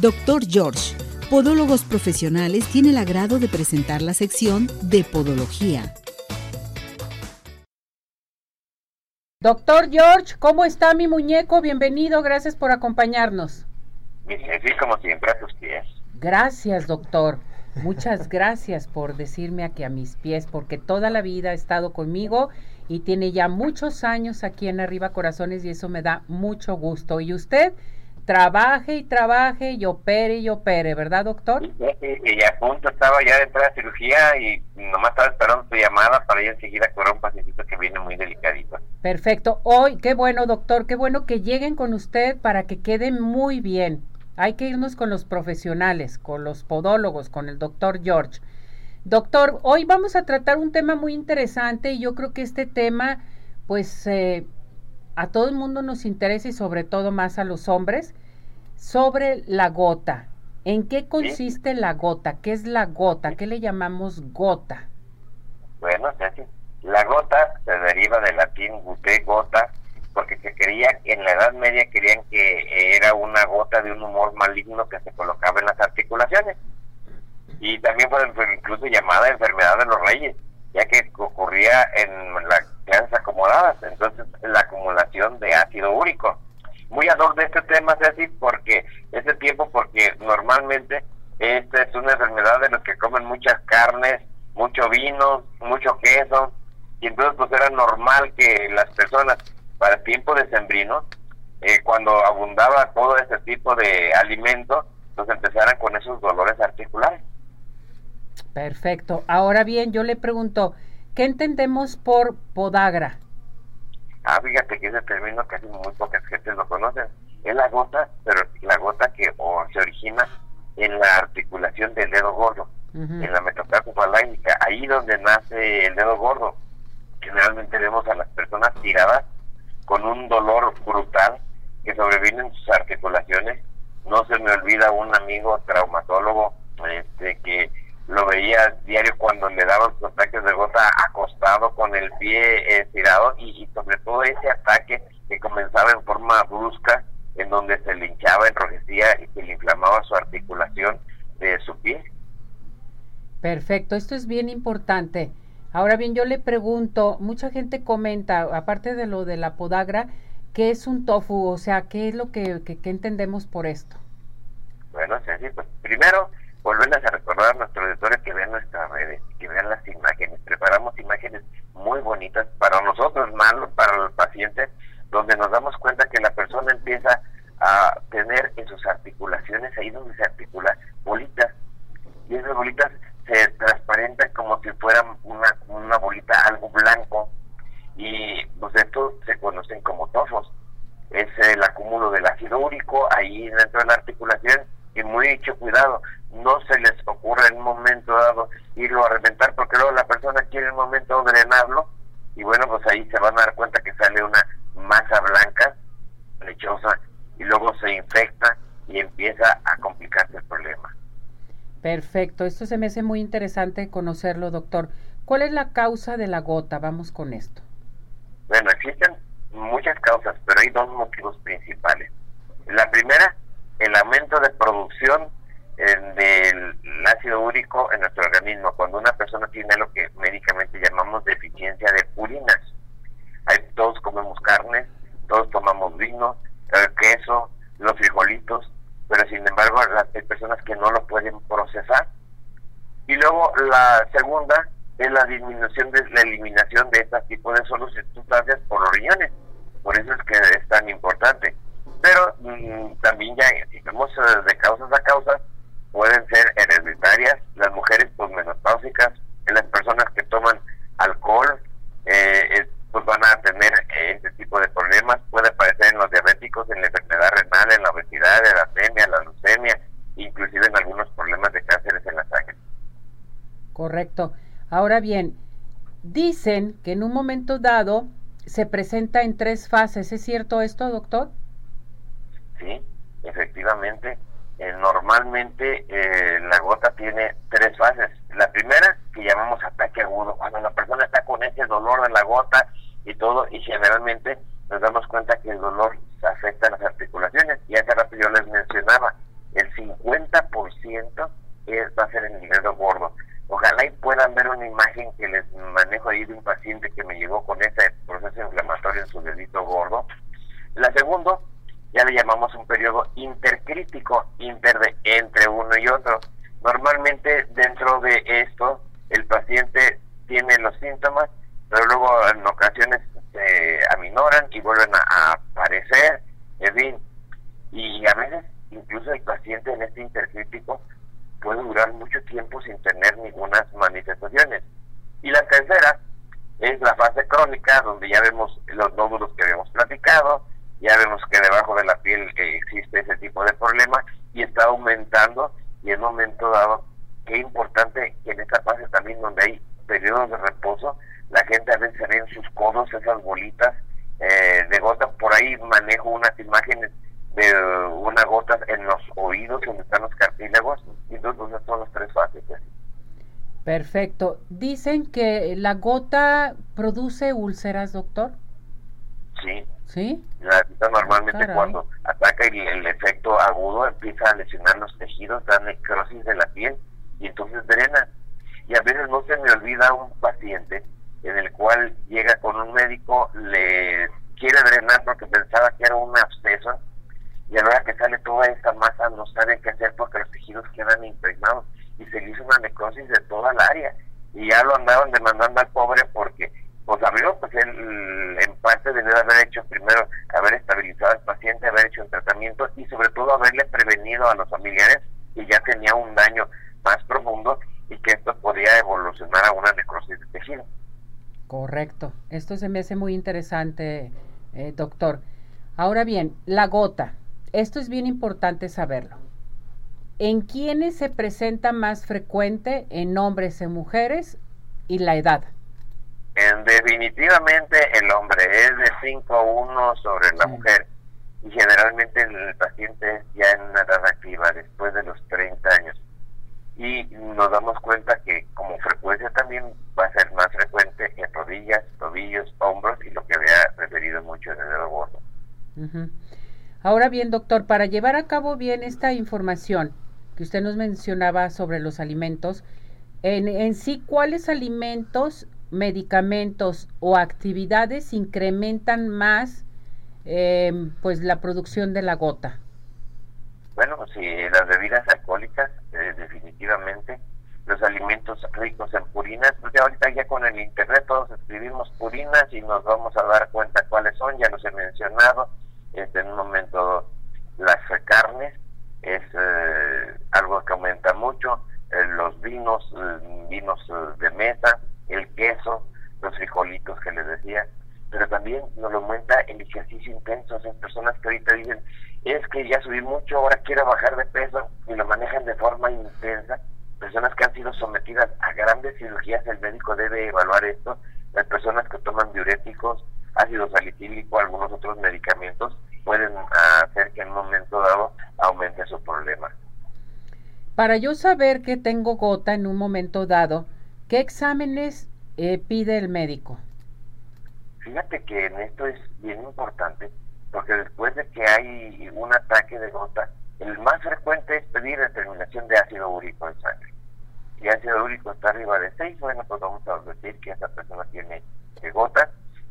Doctor George, Podólogos Profesionales, tiene el agrado de presentar la sección de Podología. Doctor George, ¿cómo está mi muñeco? Bienvenido, gracias por acompañarnos. Sí, como siempre, a tus pies. Gracias, doctor. Muchas gracias por decirme aquí a mis pies, porque toda la vida ha estado conmigo y tiene ya muchos años aquí en Arriba Corazones y eso me da mucho gusto. Y usted trabaje y trabaje y opere y opere, ¿verdad, doctor? Y, a punto estaba ya dentro de la cirugía y nomás estaba esperando tu llamada para ir enseguida a curar un pacientito que viene muy delicadito. Perfecto. Hoy, qué bueno, doctor, qué bueno que lleguen con usted para que quede muy bien. Hay que irnos con los profesionales, con los podólogos, con el doctor George. Doctor, hoy vamos a tratar un tema muy interesante y yo creo que este tema, pues, eh, a todo el mundo nos interesa y sobre todo más a los hombres, sobre la gota. ¿En qué consiste la gota? ¿Qué es la gota? ¿Qué le llamamos gota? Bueno, la gota se deriva del latín gute, gota, porque se creía, en la Edad Media querían que era una gota de un humor maligno que se colocaba en las articulaciones. Y también fue incluso llamada enfermedad de los reyes, ya que ocurría en la quedan acomodadas, entonces la acumulación de ácido úrico. Muy ad de este tema, Ceci, porque ese tiempo, porque normalmente esta es una enfermedad de los que comen muchas carnes, mucho vino, mucho queso, y entonces pues era normal que las personas para el tiempo de sembrino, eh, cuando abundaba todo ese tipo de alimento, pues empezaran con esos dolores articulares. Perfecto. Ahora bien, yo le pregunto, ¿Qué entendemos por podagra? Ah, fíjate que ese término casi muy pocas gentes lo conocen. Es la gota, pero la gota que se origina en la articulación del dedo gordo, en la metatarso falágica, ahí donde nace el dedo gordo. Generalmente vemos a las personas tiradas con un dolor brutal que sobreviene en sus articulaciones. No se me olvida un amigo traumatólogo este que lo veía diario cuando le daban sus ataques de gota acostado con el pie estirado y, sobre todo ese ataque que comenzaba en forma brusca en donde se le hinchaba, enrojecía y se le inflamaba su articulación de su pie. Perfecto, esto es bien importante. Ahora bien, yo le pregunto, mucha gente comenta, aparte de lo de la podagra, ¿qué es un tofu? O sea, ¿qué es lo que, que, entendemos por esto? Bueno, sí, pues primero volverles a recordar a nuestros auditores que vean nuestras redes, que vean las imágenes. Preparamos imágenes muy bonitas para nosotros, malos para los pacientes, donde nos damos cuenta que la persona empieza a tener en sus articulaciones, ahí donde se articula, bolitas. Y esas bolitas se transparentan como si fueran una, una bolita, algo blanco. Y pues estos se conocen como tofos. Es el acúmulo del ácido úrico ahí dentro de la articulación y muy hecho cuidado no se les ocurre en un momento dado irlo a reventar porque luego la persona quiere en un momento drenarlo y bueno pues ahí se van a dar cuenta que sale una masa blanca lechosa y luego se infecta y empieza a complicarse el problema. Perfecto, esto se me hace muy interesante conocerlo, doctor. ¿Cuál es la causa de la gota? Vamos con esto. Bueno, existen muchas causas, pero hay dos motivos principales. La primera, el aumento de producción del ácido úrico en nuestro organismo cuando una persona tiene lo que médicamente llamamos deficiencia de purinas. Hay, todos comemos carne, todos tomamos vino, el queso, los frijolitos, pero sin embargo hay personas que no lo pueden procesar. Y luego la segunda es la disminución de la eliminación de este tipo de sustancias por los riñones. Por eso es que es tan importante. También ya, si vemos eh, de causas a causas, pueden ser hereditarias, las mujeres posmenopáusicas, las personas que toman alcohol, eh, pues van a tener este tipo de problemas, puede aparecer en los diabéticos, en la enfermedad renal, en la obesidad, en la anemia, la leucemia, inclusive en algunos problemas de cánceres en la sangre. Correcto. Ahora bien, dicen que en un momento dado se presenta en tres fases. ¿Es cierto esto, doctor? Sí, efectivamente. Eh, normalmente eh, la gota tiene tres fases. La primera, que llamamos ataque agudo, cuando la persona está con ese dolor de la gota y todo, y generalmente nos damos cuenta que el dolor afecta a las articulaciones. Y hace rato yo les mencionaba, el 50% llamamos un periodo intercrítico, inter de entre uno y otro. Normalmente dentro de esto el paciente tiene los síntomas, pero luego en ocasiones se aminoran y vuelven a, aparecer, en fin, y a veces incluso el paciente en este intercrítico puede durar mucho tiempo sin tener ninguna manifestaciones. Y la tercera es la fase crónica, donde ya vemos los nódulos que habíamos platicado, ya vemos que debajo de la piel existe ese tipo de problema y está aumentando y en un momento dado, qué importante que en esta fase también donde hay periodos de reposo, la gente a veces ve en sus codos esas bolitas eh, de gotas, por ahí manejo unas imágenes de unas gotas en los oídos donde están los cartílagos y entonces son las tres fases. Perfecto. Dicen que la gota produce úlceras, doctor. Sí. ¿Sí? La gota normalmente cuando ataca el, el, efecto agudo empieza a lesionar los tejidos, da necrosis de la piel y entonces drena. Y a veces no se me olvida un paciente en el cual llega con un médico, le quiere drenar porque pensaba que era un absceso y a la hora que sale toda esta masa no sabe qué hacer porque los tejidos quedan impregnados y se le hizo una necrosis de toda el área y ya lo andaban demandando al pobre porque pues abrió pues él en parte debió haber hecho primero haber estabilizado al paciente haber hecho un tratamiento y sobre todo haberle prevenido a los familiares que ya tenía un daño más profundo y que esto podía evolucionar a una necrosis de tejido. Correcto. Esto se me hace muy interesante eh, doctor. Ahora bien la gota. Esto es bien importante saberlo. ¿En quiénes se presenta más frecuente en hombres y mujeres y la edad? En definitivamente el hombre es de 5 a 1 sobre la mujer y generalmente el paciente es ya en una edad activa después de los 30 años. Y nos damos cuenta que como frecuencia también va a ser más frecuente en rodillas, tobillos, hombros y lo que había referido mucho en el dedo gordo. Ahora bien, doctor, para llevar a cabo bien esta información que usted nos mencionaba sobre los alimentos, en, sí, ¿cuáles alimentos, medicamentos o actividades incrementan más em, pues la producción de la gota? Bueno, si las bebidas alcohólicas, eh, definitivamente, los alimentos ricos en purinas, pues ya ahorita ya con el internet todos escribimos purinas y nos vamos a dar cuenta cuáles son, ya los he mencionado, en un momento las carnes es eh, algo que aumenta mucho, eh, los vinos, eh, vinos de mesa, el queso, los frijolitos que les decía, pero también nos lo aumenta el ejercicio intenso, hay personas que ahorita dicen, es que ya subí mucho, ahora quiero bajar de peso y lo manejan de forma intensa, personas que han sido sometidas a grandes cirugías, el médico debe evaluar esto, las personas que toman diuréticos, ácido salicílico, algunos otros medicamentos, pueden hacer que en un momento dado aumente su problema. Para yo saber que tengo gota en un momento dado, ¿qué exámenes eh, pide el médico? Fíjate que en esto es bien importante, porque después de que hay un ataque de gota, el más frecuente es pedir determinación de ácido úrico en sangre. Si ácido úrico está arriba de 6, bueno, pues vamos a decir que esa persona tiene gota,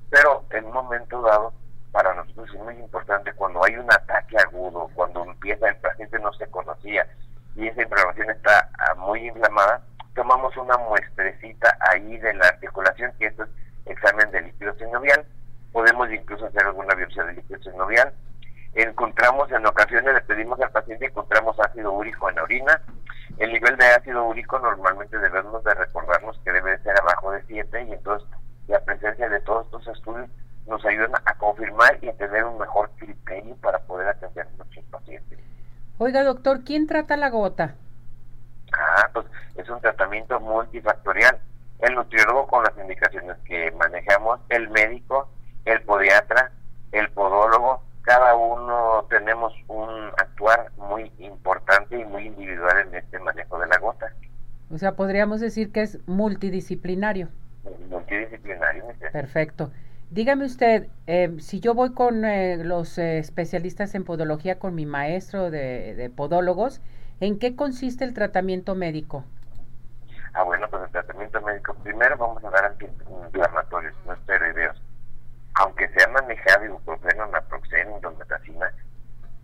pero en un momento dado para nosotros es muy importante cuando hay un ataque agudo, cuando empieza el paciente no se conocía y esa inflamación está ah, muy inflamada, tomamos una muestrecita ahí de la articulación, que esto es examen de líquido sinovial, podemos incluso hacer alguna biopsia de líquido sinovial, encontramos en ocasiones le pedimos al paciente encontramos ácido úrico en la orina el nivel de ácido úrico normalmente debemos de recordarnos que debe ser abajo de 7 y entonces la presencia de todos estos estudios nos ayudan a confirmar y a tener un mejor criterio para poder atender a nuestros pacientes. Oiga, doctor, ¿quién trata la gota? Es un tratamiento multifactorial. El nutriólogo con las indicaciones que manejamos, el médico, el podiatra, el podólogo, cada uno tenemos un actuar muy importante y muy individual en este manejo de la gota. O sea, podríamos decir que es multidisciplinario. Multidisciplinario. Perfecto. Dígame usted, eh, si yo voy con eh, los eh, especialistas en podología, con mi maestro de, podólogos, ¿en qué consiste el tratamiento médico? Ah, bueno, pues el tratamiento médico, primero vamos a dar antiinflamatorios, no esteroideos. Aunque sea manejado ibuprofeno, naproxeno, indometacina,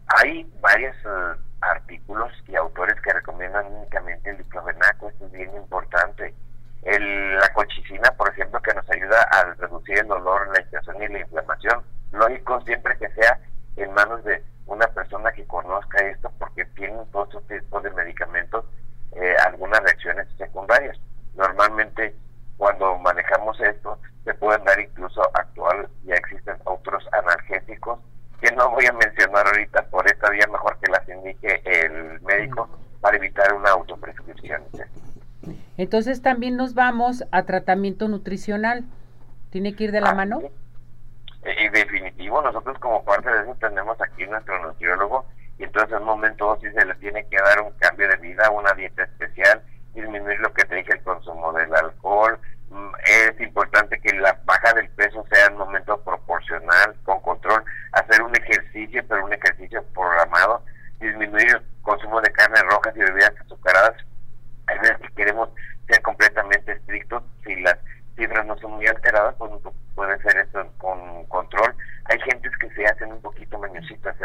hay varios eh, artículos y autores que recomiendan únicamente el diclofenaco, esto es bien importante. El, la colchicina, por ejemplo, que nos ayuda a reducir el dolor, la inflamación y la inflamación. Lógico, siempre que sea en manos de una persona que conozca esto, porque tienen todos estos tipos de medicamentos eh, algunas reacciones secundarias. Normalmente, cuando manejamos esto, se pueden dar incluso actual, ya existen otros analgésicos que no voy a mencionar ahorita por esta vía, mejor que las indique el médico para evitar una autoprescripción. Entonces también nos vamos a tratamiento nutricional. ¿Tiene que ir de la ah, mano? Y definitivo, nosotros como parte de eso tenemos aquí nuestro nutriólogo y entonces en un momento sí se le tiene que dar un cambio de vida, una dieta especial, disminuir lo que te dije, el consumo del alcohol. Mm, es importante que la baja del peso sea en un momento proporcional, con control, hacer un ejercicio, pero un ejercicio programado, disminuir el consumo de carnes rojas y bebidas azucaradas. Hay veces que queremos ser completamente estrictos, si las cifras no son muy alteradas, pues puede ser esto con control. Hay gentes que se hacen un poquito mañositas,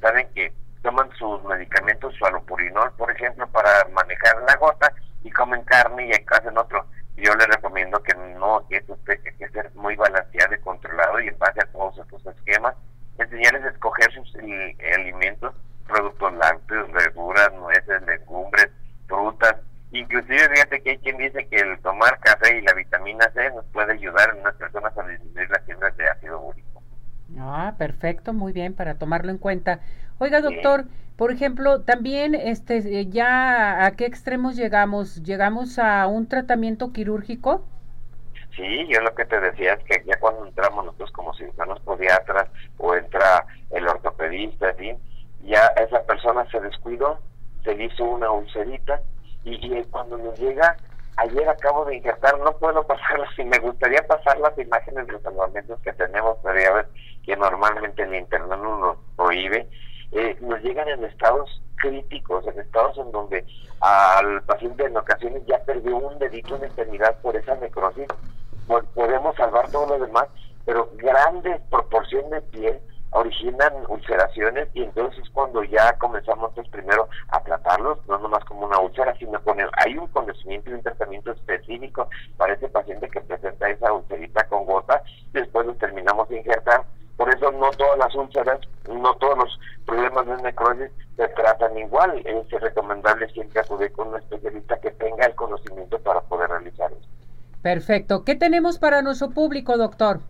saben que toman sus medicamentos, su alopurinol, por ejemplo, para manejar la gota y comen carne y hacen otro. Yo les recomiendo que no, que eso tiene que ser muy balanceado y controlado y en base a todos estos esquemas, enseñarles a escoger sus alimentos, productos lácteos, verduras, nueces, legumbres, frutas. Inclusive fíjate que hay quien dice que el tomar café y la vitamina C nos puede ayudar en unas personas a disminuir las fibras de ácido úrico. Ah, perfecto, muy bien, para tomarlo en cuenta. Oiga, doctor, por ejemplo, también este eh, ya a qué extremos llegamos? ¿Llegamos a un tratamiento quirúrgico? Sí, yo lo que te decía es que ya cuando entramos nosotros como cirujanos podiatras o entra el ortopedista, ya esa persona se descuidó, se hizo una ulcerita y, y cuando nos llega ayer acabo de injertar, no puedo pasarlas y me gustaría pasar las imágenes de los salvamentos que tenemos, pero ya ves que normalmente el internet nos prohíbe, eh, nos llegan en estados críticos, en estados en donde al paciente en ocasiones ya perdió un dedito en extremidad por esa necrosis, podemos salvar todo lo demás, pero grandes proporciones de piel originan ulceraciones y entonces cuando ya comenzamos pues, primero a tratarlos, no nomás como una úlcera, sino con el, hay un conocimiento y un tratamiento específico para ese paciente que presenta esa ulcerita con gota, después los terminamos de injertar. Por eso no todas las úlceras, no todos los problemas de necrosis se tratan igual. Es recomendable siempre acudir con un especialista que tenga el conocimiento para poder realizarlo. Perfecto. ¿Qué tenemos para nuestro público, doctor?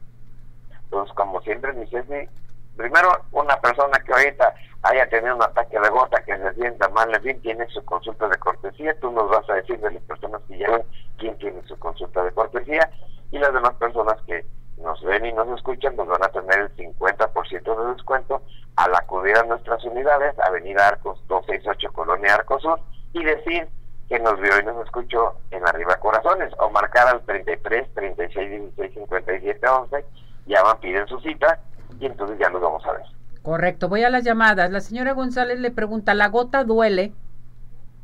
Pues como siempre, mi jefe, primero una persona que ahorita haya tenido un ataque de gota, que se sienta mal, en fin, tiene su consulta de cortesía, tú nos vas a decir de las personas que llevan quién tiene su consulta de cortesía y las demás personas que nos ven y nos escuchan nos van a tener el 50% de descuento al acudir a nuestras unidades, Avenida Arcos 268 Colonia Arcos Sur y decir que nos vio y nos escuchó en Arriba Corazones o marcar al 33 36 16 57 11 llaman, piden su cita y entonces ya nos vamos a ver. Correcto, voy a las llamadas. La señora González le pregunta, ¿la gota duele?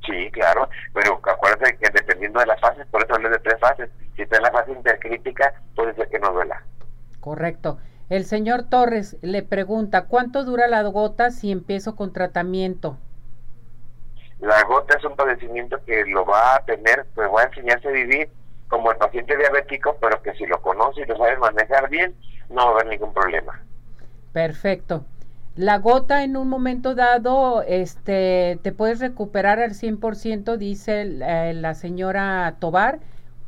Sí, claro, pero acuérdense que dependiendo de las fases, por eso hablé de tres fases. Si está en la fase intercrítica, puede ser que no duela. Correcto. El señor Torres le pregunta, ¿cuánto dura la gota si empiezo con tratamiento? La gota es un padecimiento que lo va a tener, pues va a enseñarse a vivir como el paciente diabético, pero que si lo conoce y lo sabe manejar bien, no va a haber ningún problema. Perfecto. La gota en un momento dado, este, te puedes recuperar al 100%, dice eh, la señora Tobar,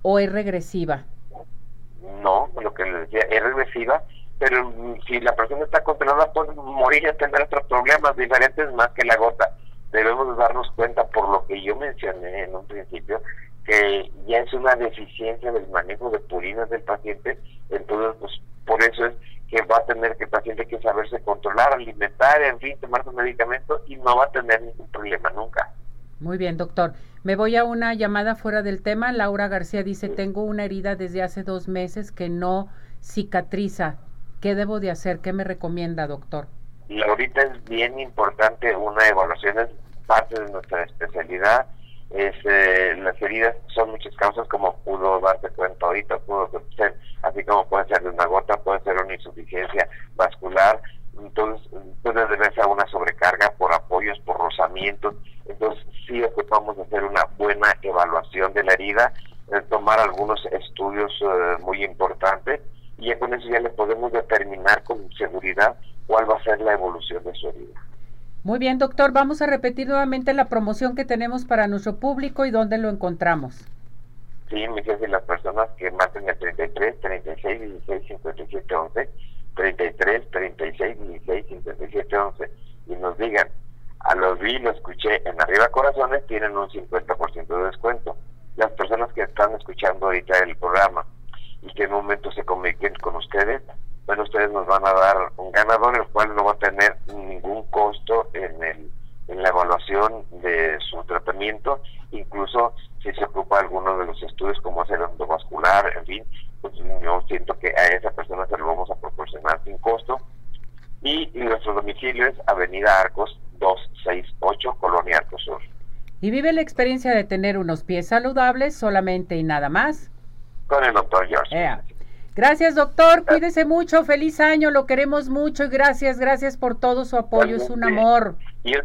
o es regresiva. No, lo que le decía, es regresiva, pero mm, si la persona está controlada puede morir y tener otros problemas diferentes más que la gota. Debemos darnos cuenta, por lo que yo mencioné en un principio, que ya es una deficiencia del manejo de purinas del paciente, entonces pues por eso es que va a tener que el paciente que saberse controlar, alimentar, en fin, tomar su medicamento y no va a tener ningún problema nunca. Muy bien, doctor. Me voy a una llamada fuera del tema. Laura García dice, tengo una herida desde hace dos meses que no cicatriza. ¿Qué debo de hacer? ¿Qué me recomienda, doctor? Laurita es bien importante, una evaluación es parte de nuestra especialidad es, eh, las heridas son muchas causas como pudo darte cuenta ahorita, pudo ser, así como puede ser de una gota, puede ser una insuficiencia vascular entonces puede deberse a una sobrecarga por apoyos, por rozamientos, entonces sí ocupamos hacer una buena evaluación de la herida, eh, tomar algunos estudios eh, muy importantes y ya con eso ya le podemos determinar con seguridad cuál va a ser la evolución de su herida. Muy bien, doctor, vamos a repetir nuevamente la promoción que tenemos para nuestro público y dónde lo encontramos. Sí, me dicen las personas que marquen el 33, 36, 16, 57, 11, 33, 36, 16, 57, 11 y nos digan, a los vi, lo escuché en Arriba Corazones, tienen un 50% de descuento. Las personas que están escuchando ahorita el programa y que en un momento se comuniquen con ustedes, bueno, ustedes nos van a dar un ganador, el cual no va a tener ningún costo en, el, en la evaluación de su tratamiento, incluso si se ocupa alguno de los estudios como hacer endovascular, en fin, pues yo siento que a esa persona se lo vamos a proporcionar sin costo. Y, nuestro domicilio es Avenida Arcos 268, Colonia Arcos Sur. ¿Y vive la experiencia de tener unos pies saludables solamente y nada más? Con el doctor George. Gracias, doctor. Cuídese mucho. Feliz año. Lo queremos mucho y gracias, gracias por todo su apoyo. Es un amor. Y un,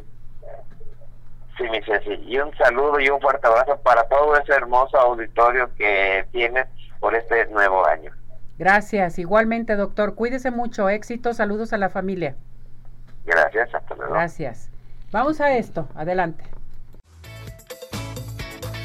sí, mi Ceci. Y un saludo y un fuerte abrazo para todo ese hermoso auditorio que tienes por este nuevo año. Gracias. Igualmente, doctor. Cuídese mucho. Éxito. Saludos a la familia. Gracias. Hasta luego. Gracias. Vamos a esto. Adelante.